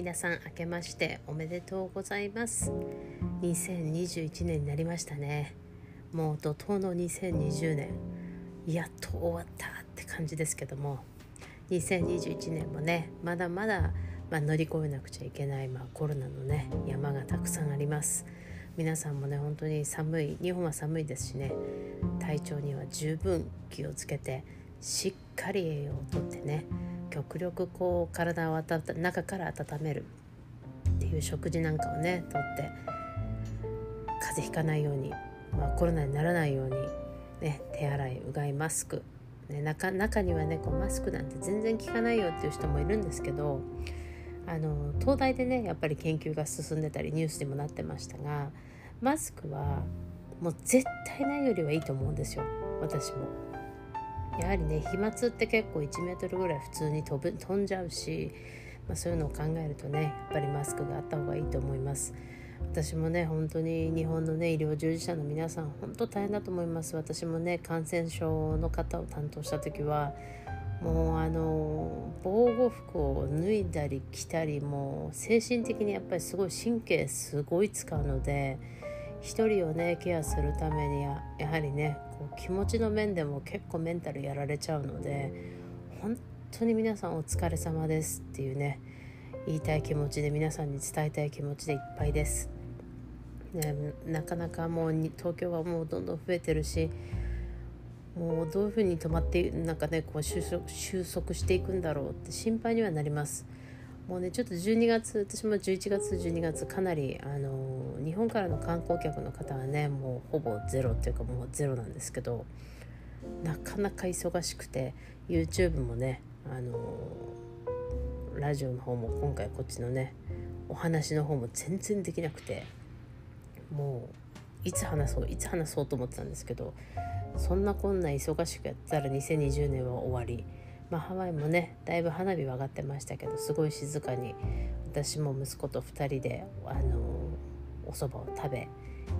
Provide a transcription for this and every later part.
皆さん明けましておめでとうございます。2021年になりましたね。もう怒涛の2020年やっと終わったって感じですけども。2021年もねまだまだ、まあ、乗り越えなくちゃいけない、まあ、コロナのね山がたくさんあります。皆さんもね本当に寒い日本は寒いですしね。体調には十分気をつけてしっかり栄養をとってね極力こう体を温中から温める。っていう食事なんかをねとって風邪ひかないように、まあ、コロナにならないように、ね、手洗いうがいマスク、ね、中中にはねこうマスクなんて全然効かないよっていう人もいるんですけどあの東大でねやっぱり研究が進んでたりニュースにもなってましたがマスクはもう絶対ないよりはいいと思うんですよ。私も。やはりね飛沫って結構1メートルぐらい普通に飛ぶ飛んじゃうし、まあ、そういうのを考えるとねやっぱりマスクがあった方がいいと思います。私もね本当に日本のね医療従事者の皆さん本当大変だと思います。私もね感染症の方を担当した時はもうあの防護服を脱いだり着たりもう精神的にやっぱりすごい神経すごい使うので一人をねケアするためにはやはりねこう気持ちの面でも結構メンタルやられちゃうので本当に皆さんお疲れ様ですっていうね言いたい気持ちで皆さんに伝えたい気持ちでいっぱいです。ね、なかなかもう東京はもうどんどん増えてるしもうどういうふうに止まってなんかねこう収束していくんだろうって心配にはなります。もうねちょっと12月私も11月12月かなりあの日本からの観光客の方はねもうほぼゼロっていうかもうゼロなんですけどなかなか忙しくて YouTube もねあのラジオの方も今回こっちのねお話の方も全然できなくてもういつ話そういつ話そうと思ってたんですけどそんなこんな忙しくやったら2020年は終わり。まあ、ハワイもねだいぶ花火は上がってましたけどすごい静かに私も息子と2人であのお蕎麦を食べ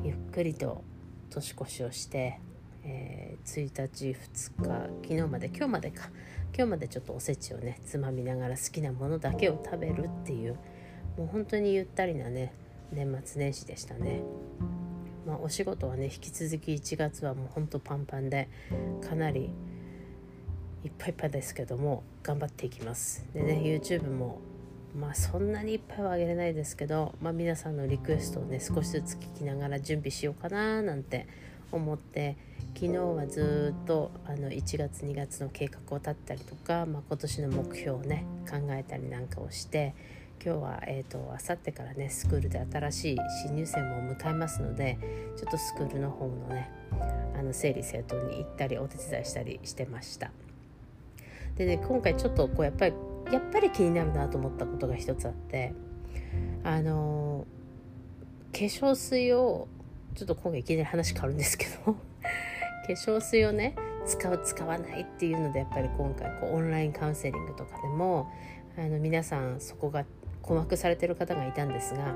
ゆっくりと年越しをして、えー、1日2日昨日まで今日までか今日までちょっとおせちをねつまみながら好きなものだけを食べるっていうもう本当にゆったりなね年末年始でしたね。まあ、お仕事はね引き続き1月はもうほんとパンパンでかなりいっぱいいっぱいですけども頑張っていきますでね YouTube もまあそんなにいっぱいはあげれないですけど、まあ、皆さんのリクエストをね少しずつ聞きながら準備しようかななんて思って昨日はずっとあの1月2月の計画を立ったりとか、まあ、今年の目標をね考えたりなんかをして今日は、えーと、と明後日からねスクールで新しい新入生も迎えますのでちょっとスクールの方のねあの整理整頓に行ったりお手伝いしたりしてました。でね今回ちょっとこうやっぱりやっぱり気になるなと思ったことが一つあってあの化粧水をちょっと今回いきなり話変わるんですけど 化粧水をね使う使わないっていうのでやっぱり今回こうオンラインカウンセリングとかでもあの皆さんそこが困惑されてる方がいたんですが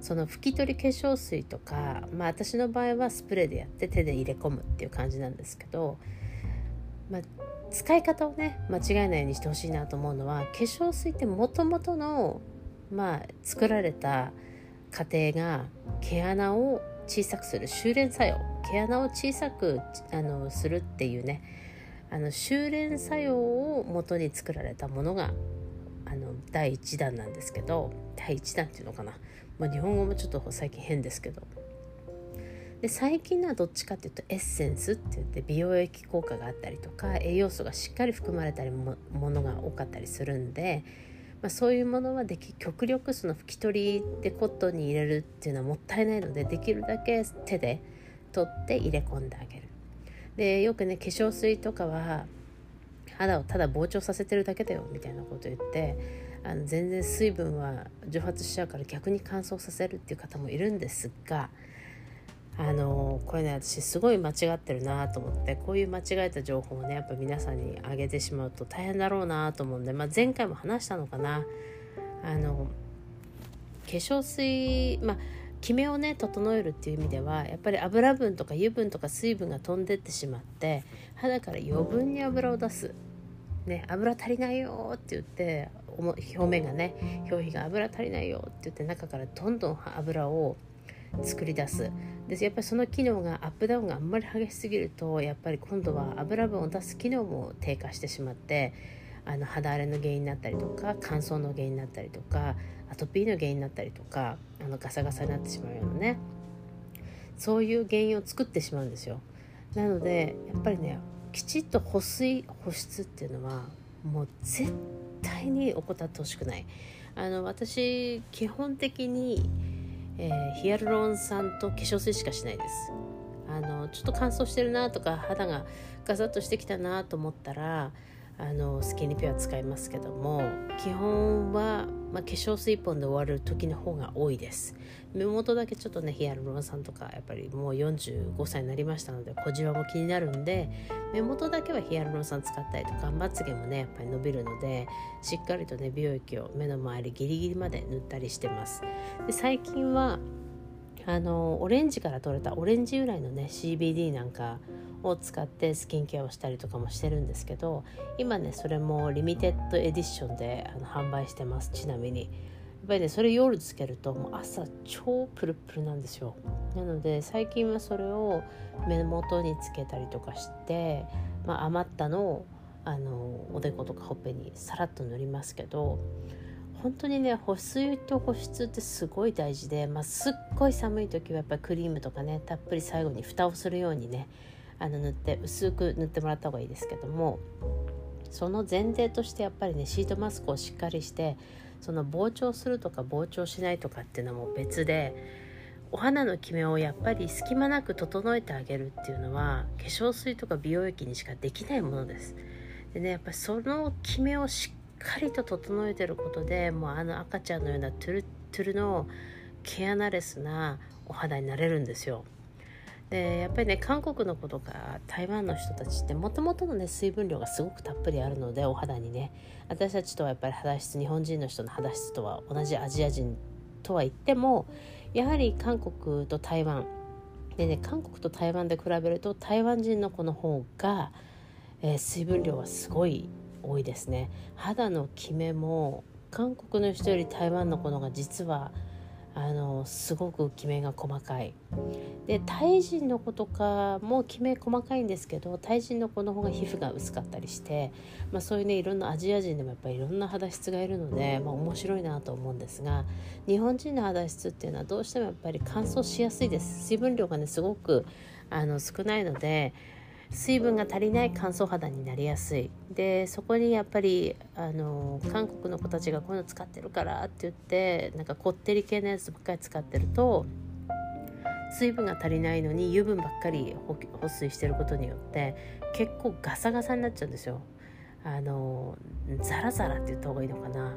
その拭き取り化粧水とか、まあ、私の場合はスプレーでやって手で入れ込むっていう感じなんですけど、まあ、使い方をね間違えないようにしてほしいなと思うのは化粧水ってもともとのまあ作られた過程が毛穴を小さくする修練作用。毛穴を小さくあのするっていうね。あの修練作用を元に作られたものがあの第1弾なんですけど第1弾っていうのかな、まあ、日本語もちょっと最近変ですけど。で最近のはどっちかっていうとエッセンスって言って美容液効果があったりとか栄養素がしっかり含まれたりもものが多かったりするんで、まあ、そういうものはでき極力その拭き取りでコットンに入れるっていうのはもったいないのでできるだけ手で取って入れ込んであげる。でよくね化粧水とかは肌をただ膨張させてるだけだよみたいなこと言ってあの全然水分は蒸発しちゃうから逆に乾燥させるっていう方もいるんですがあのこれね私すごい間違ってるなと思ってこういう間違えた情報をねやっぱ皆さんにあげてしまうと大変だろうなと思うんで、まあ、前回も話したのかな。あの化粧水まあキメをね整えるっていう意味ではやっぱり油分とか油分とか水分が飛んでってしまって肌から余分に油を出す、ね、油足りないよって言って表面がね表皮が油足りないよって言って中からどんどん油を作り出す。でやっぱりその機能がアップダウンがあんまり激しすぎるとやっぱり今度は油分を出す機能も低下してしまってあの肌荒れの原因になったりとか乾燥の原因になったりとかアトピーの原因になったりとかあのガサガサになってしまうようなね。そういう原因を作ってしまうんですよ。なのでやっぱりねきちっと保水保湿っていうのはもう絶対に怠ってほしくない。あの私基本的に、えー、ヒアルロン酸と化粧水しかしないです。あのちょっと乾燥してるなとか肌がガサッとしてきたなと思ったらあのスキニピュア使いますけども基本は、まあ、化粧水1本で終わる時の方が多いです。目元だけちょっとねヒアルロン酸とかやっぱりもう45歳になりましたので小じわも気になるんで目元だけはヒアルロン酸使ったりとかまつげもねやっぱり伸びるのでしっかりとね美容液を目の周りギリギリまで塗ったりしてます。で最近はあのオレンジから取れたオレンジ由来のね CBD なんかを使ってスキンケアをしたりとかもしてるんですけど今ねそれもリミテッドエディションであの販売してます。ちなみに。やっぱりねそれ夜つけるともう朝超プルプルなんですよ。なので最近はそれを目元につけたりとかして、まあ、余ったのをあのおでことかほっぺにさらっと塗りますけど本当にね保水と保湿ってすごい大事で、まあ、すっごい寒い時はやっぱクリームとかねたっぷり最後に蓋をするようにねあの塗って薄く塗ってもらった方がいいですけどもその前提としてやっぱりねシートマスクをしっかりしてその膨張するとか膨張しないとかっていうのも別でお肌のキメをやっぱり隙間なく整えてあげるっていうのは化粧水とか美容液にしかできないものです。でねやっぱりそのキメをしっかりと整えてることでもうあの赤ちゃんのようなトゥルトゥルの毛穴レスなお肌になれるんですよ。でやっぱりね韓国の子とか台湾の人たちってもともとのね水分量がすごくたっぷりあるのでお肌にね。私たちとはやっぱり肌質日本人の人の肌質とは同じアジア人とは言ってもやはり韓国と台湾でね韓国と台湾で比べると台湾人の子の方が、えー、水分量はすごい多いですね。肌のキメも韓国の人より台湾の子のが実はあのすごくきめが細かい。でタイ人の子とかもきめ細かいんですけどタイ人の子の方が皮膚が薄かったりして、まあ、そういうねいろんなアジア人でもやっぱりいろんな肌質がいるので、まあ、面白いなと思うんですが日本人の肌質っていうのはどうしてもやっぱり乾燥しやすいです。水分量がねすごくあの少ないので水分が足りない乾燥肌になりやすい。でそこにやっぱりあの韓国の子たちがこういうの使ってるからって言ってなんかこってり系のやつばっかり使ってると水分が足りないのに油分ばっかり保水してることによって結構ガサガサになっちゃうんですよ。あのザラザラって言った方がいいのかな。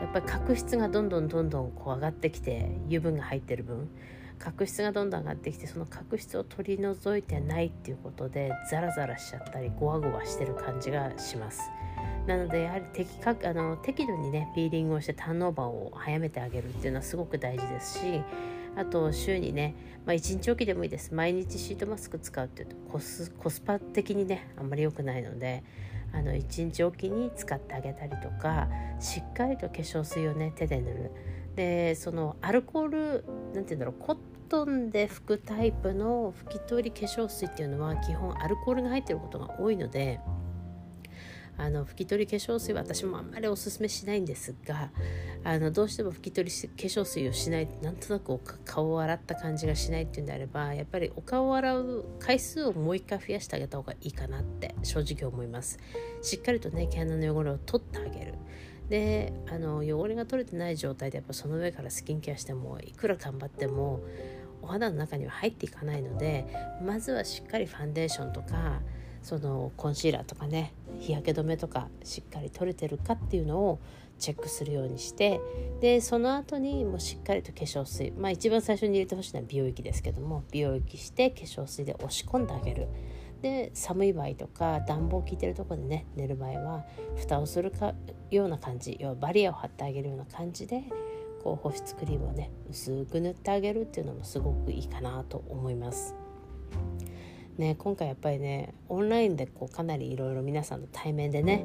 やっぱり角質がどんどんどんどんこう上がってきて油分が入ってる分。角質がどんどん上がってきてその角質を取り除いてないっていうことでザラザラしちゃったりゴワゴワしてる感じがします。なのでやはり適あの適度にねピーリングをしてターンオーバーを早めてあげるっていうのはすごく大事ですしあと週にね、まあ、1日おきでもいいです。毎日シートマスク使うっていうとコスコスパ的にねあんまり良くないのであの1日おきに使ってあげたりとかしっかりと化粧水をね手で塗る。でそのアルコールなんて言うんだろうトンで拭くタイプの拭き取り化粧水っていうのは基本アルコールが入ってることが多いのであの拭き取り化粧水は私もあんまりおすすめしないんですがあのどうしても拭き取り化粧水をしないなんとなく顔を洗った感じがしないっていうんであればやっぱりお顔を洗う回数をもう一回増やしてあげた方がいいかなって正直思います。しっかりとね毛穴の汚れを取ってあげる。であの汚れが取れてない状態でやっぱその上からスキンケアしてもいくら頑張ってもお肌の中には入っていかないのでまずはしっかりファンデーションとかそのコンシーラーとかね日焼け止めとかしっかり取れてるかっていうのをチェックするようにしてでその後にもうしっかりと化粧水。まあ一番最初に入れてほしいのは美容液ですけども美容液して化粧水で押し込んであげる。で寒い場合とか暖房効いてるとこでね寝る場合は蓋をするかような感じ要はバリアを張ってあげるような感じでこう保湿クリームをね薄く塗ってあげるっていうのもすごくいいかなと思います。ね、今回やっぱりねオンラインでこうかなりいろいろ皆さんの対面でね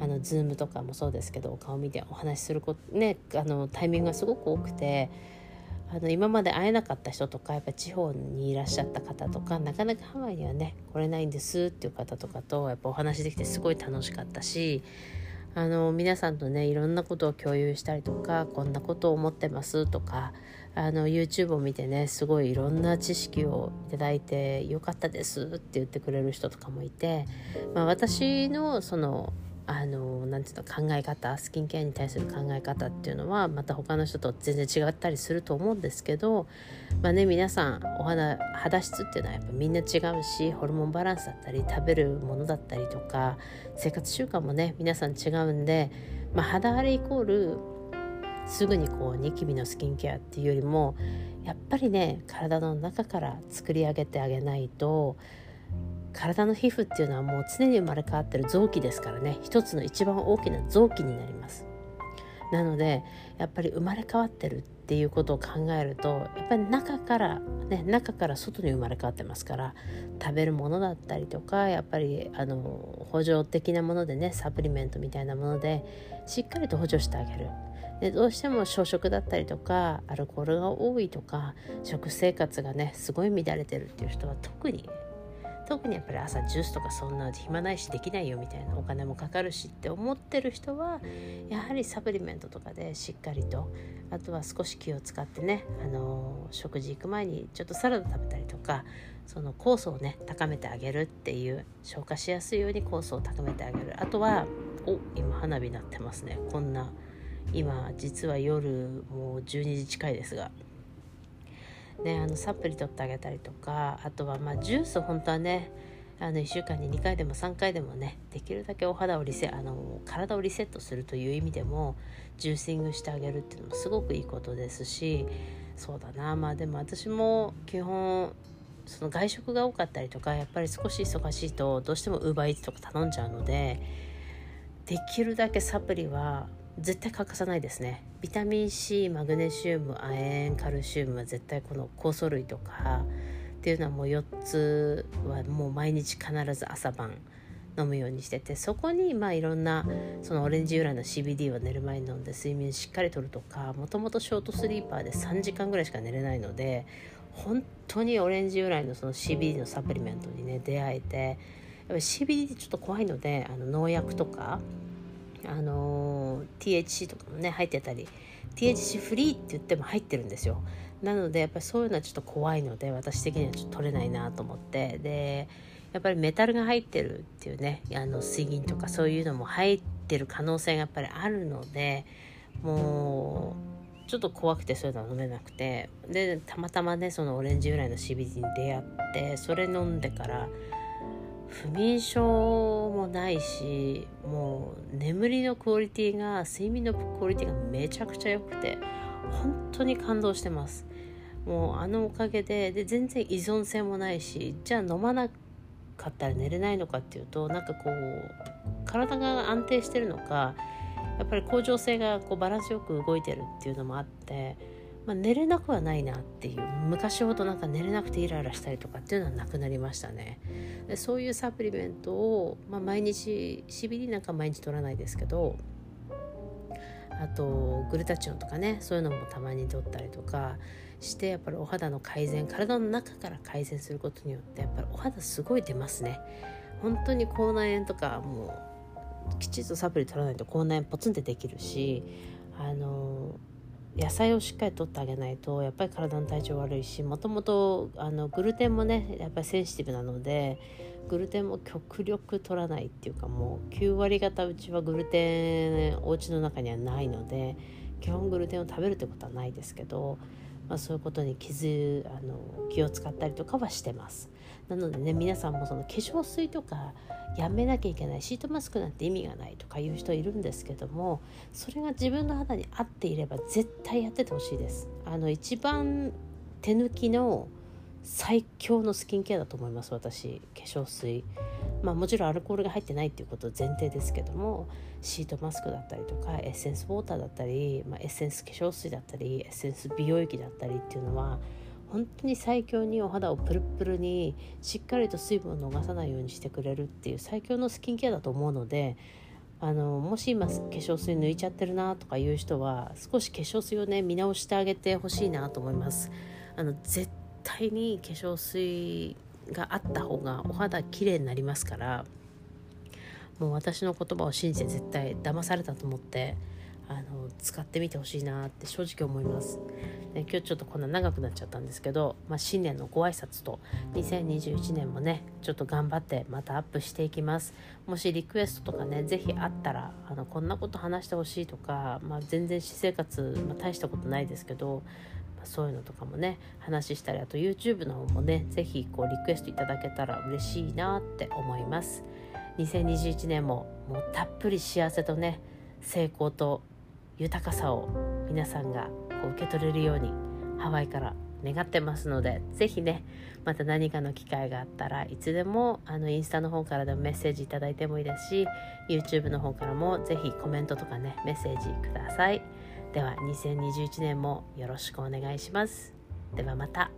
あの Zoom とかもそうですけどお顔見てお話しすること、ね、あのタイミングがすごく多くてあの今まで会えなかった人とかやっぱ地方にいらっしゃった方とかなかなかハワイにはね来れないんですっていう方とかとやっぱお話できてすごい楽しかったしあの皆さんとねいろんなことを共有したりとかこんなことを思ってますとかあの YouTube を見てねすごいいろんな知識をいただいてよかったですって言ってくれる人とかもいて、まあ、私のそのあのなんていうの考え方スキンケアに対する考え方っていうのはまた他の人と全然違ったりすると思うんですけどまあね皆さんお肌肌質っていうのはやっぱみんな違うしホルモンバランスだったり食べるものだったりとか生活習慣もね皆さん違うんで、まあ、肌荒れイコールすぐにこうニキビのスキンケアっていうよりもやっぱりね体の中から作り上げてあげないと体の皮膚っていうのはもう常に生まれ変わってる臓器ですからね。一つの一番大きな臓器になります。なのでやっぱり生まれ変わってるっていうことを考えるとやっぱり中からね中から外に生まれ変わってますから食べるものだったりとかやっぱりあの補助的なものでねサプリメントみたいなものでしっかりと補助してあげる。でどうしても小食だったりとかアルコールが多いとか食生活がねすごい乱れてるっていう人は特に特にやっぱり朝ジュースとかそんな暇ないしできないよみたいなお金もかかるしって思ってる人はやはりサプリメントとかでしっかりと。あとは少し気を使ってね、あの食事行く前にちょっとサラダ食べたりとかその酵素をね高めてあげるっていう消化しやすいように酵素を高めてあげる。あとはお今花火鳴ってますね。こんな今実は夜もう12時近いですが。ね、あのサプリ取ってあげたりとかあとはまあジュース本当はねあの1週間に2回でも3回でもねできるだけお肌をリセあの体をリセットするという意味でもジューシングしてあげるっていうのもすごくいいことですしそうだな。まあでも私も基本その外食が多かったりとかやっぱり少し忙しいとどうしてもウーバーイーツとか頼んじゃうのでできるだけサプリは絶対欠かさないですね。ビタミン C マグネシウム亜鉛カルシウムは絶対この酵素類とかっていうのはもう4つはもう毎日必ず朝晩飲むようにしててそこにまあいろんなそのオレンジ由来の CBD を寝る前に飲んで睡眠しっかりとるとかもともとショートスリーパーで3時間ぐらいしか寝れないので本当にオレンジ由来のその CBD のサプリメントにね出会えてやっぱり CBD ってちょっと怖いのであの農薬とかあの THC とかもね入ってたり THC フリーって言っても入ってるんですよ。なのでやっぱりそういうのはちょっと怖いので私的にはちょっと取れないなと思って。でやっぱりメタルが入ってるっていうねあの水銀とかそういうのも入ってる可能性がやっぱりあるのでもうちょっと怖くてそういうのは飲めなくて。でたまたまねそのオレンジ由来の CBD に出会ってそれ飲んでから不眠症もないしもう眠りのクオリティが睡眠のクオリティがめちゃくちゃ良くて本当に感動してます。もうあのおかげでで全然依存性もないしじゃあ飲まなかったら寝れないのかっていうとなんかこう体が安定してるのかやっぱり恒常性がこうバランスよく動いてるっていうのもあってまあ、寝れなくはないなっていう昔ほどなんか寝れなくてイライラしたりとかっていうのはなくなりましたね。でそういうサプリメントを、まあ、毎日 CBD なんか毎日取らないですけどあとグルタチオンとかねそういうのもたまに取ったりとかしてやっぱりお肌の改善体の中から改善することによってやっぱりお肌すごい出ますね。本当に口内炎とかもうきちっとサプリ取らないと口内炎ポツンってできるしあの野菜をしっかりとってあげないとやっぱり体の体調悪いしもともとグルテンもねやっぱりセンシティブなのでグルテンも極力取らないっていうかもう9割方うちはグルテンお家の中にはないので基本グルテンを食べるってことはないですけど、まあ、そういうことに気づあの気を使ったりとかはしてます。なのでね皆さんもその化粧水とかやめなきゃいけないシートマスクなんて意味がないとかいう人いるんですけどもそれが自分の肌に合っていれば絶対やっててほしいです。あの一番手抜きの最強のスキンケアだと思います私。化粧水。まあもちろんアルコールが入ってないっていうこと前提ですけどもシートマスクだったりとかエッセンスウォーターだったり、まあ、エッセンス化粧水だったりエッセンス美容液だったりっていうのは本当に最強にお肌をプルプルにしっかりと水分を逃さないようにしてくれるっていう最強のスキンケアだと思うのであのもし今化粧水抜いちゃってるなとかいう人は少し化粧水をね見直してあげてほしいなと思います。あの絶対に化粧水があった方がお肌綺麗になりますからもう私の言葉を信じて絶対騙されたと思ってあの使ってみてほしいなって正直思います、ね、今日ちょっとこんな長くなっちゃったんですけど、まあ、新年のご挨拶と2021年もねちょっと頑張ってまたアップしていきます。もしリクエストとかね是非あったらあのこんなこと話してほしいとか、まあ、全然私生活、まあ、大したことないですけどそういうのとかもね話したりあと YouTube の方もね是非こうリクエストいただけたら嬉しいなって思います。2021年ももうたっぷり幸せとね成功と豊かさを皆さんがこう受け取れるようにハワイから願ってますので是非ねまた何かの機会があったらいつでもあのインスタの方からでもメッセージ頂いてもいいですし YouTube の方からも是非コメントとかねメッセージください。では2021年もよろしくお願いします。ではまた。